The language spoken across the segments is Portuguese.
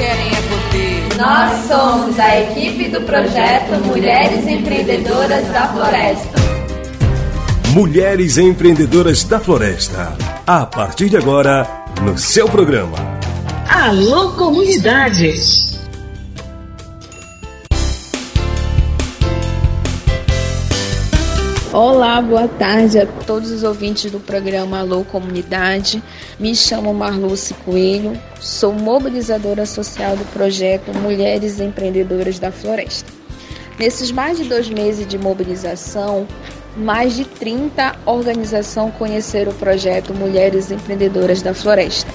querem é poder. Nós somos a equipe do projeto Mulheres Empreendedoras da Floresta. Mulheres Empreendedoras da Floresta. A partir de agora, no seu programa. Alô, comunidade! Olá, boa tarde a todos os ouvintes do programa Alô Comunidade. Me chamo Marluce Coelho, sou mobilizadora social do projeto Mulheres Empreendedoras da Floresta. Nesses mais de dois meses de mobilização, mais de 30 organizações conheceram o projeto Mulheres Empreendedoras da Floresta,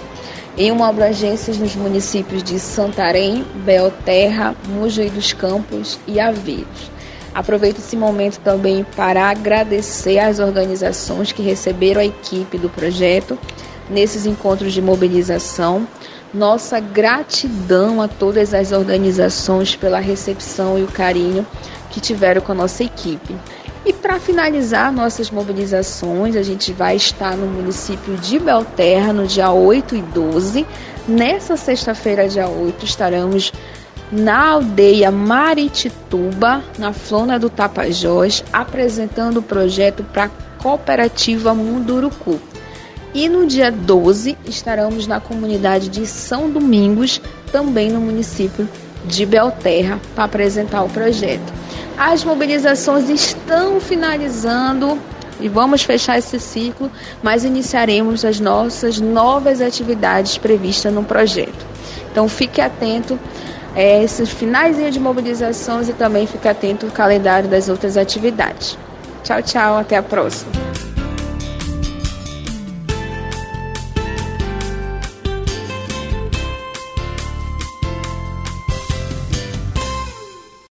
em uma abrangência nos municípios de Santarém, Belterra, Mojuí dos Campos e Aveiros. Aproveito esse momento também para agradecer às organizações que receberam a equipe do projeto nesses encontros de mobilização. Nossa gratidão a todas as organizações pela recepção e o carinho que tiveram com a nossa equipe. E para finalizar nossas mobilizações, a gente vai estar no município de Belterra no dia 8 e 12. Nessa sexta-feira, dia 8, estaremos na aldeia Maritituba, na Flona do Tapajós, apresentando o projeto para a Cooperativa Munduruku. E no dia 12 estaremos na comunidade de São Domingos, também no município de Belterra, para apresentar o projeto. As mobilizações estão finalizando e vamos fechar esse ciclo, mas iniciaremos as nossas novas atividades previstas no projeto. Então fique atento é, esses finais de mobilizações e também fique atento ao calendário das outras atividades. Tchau, tchau, até a próxima.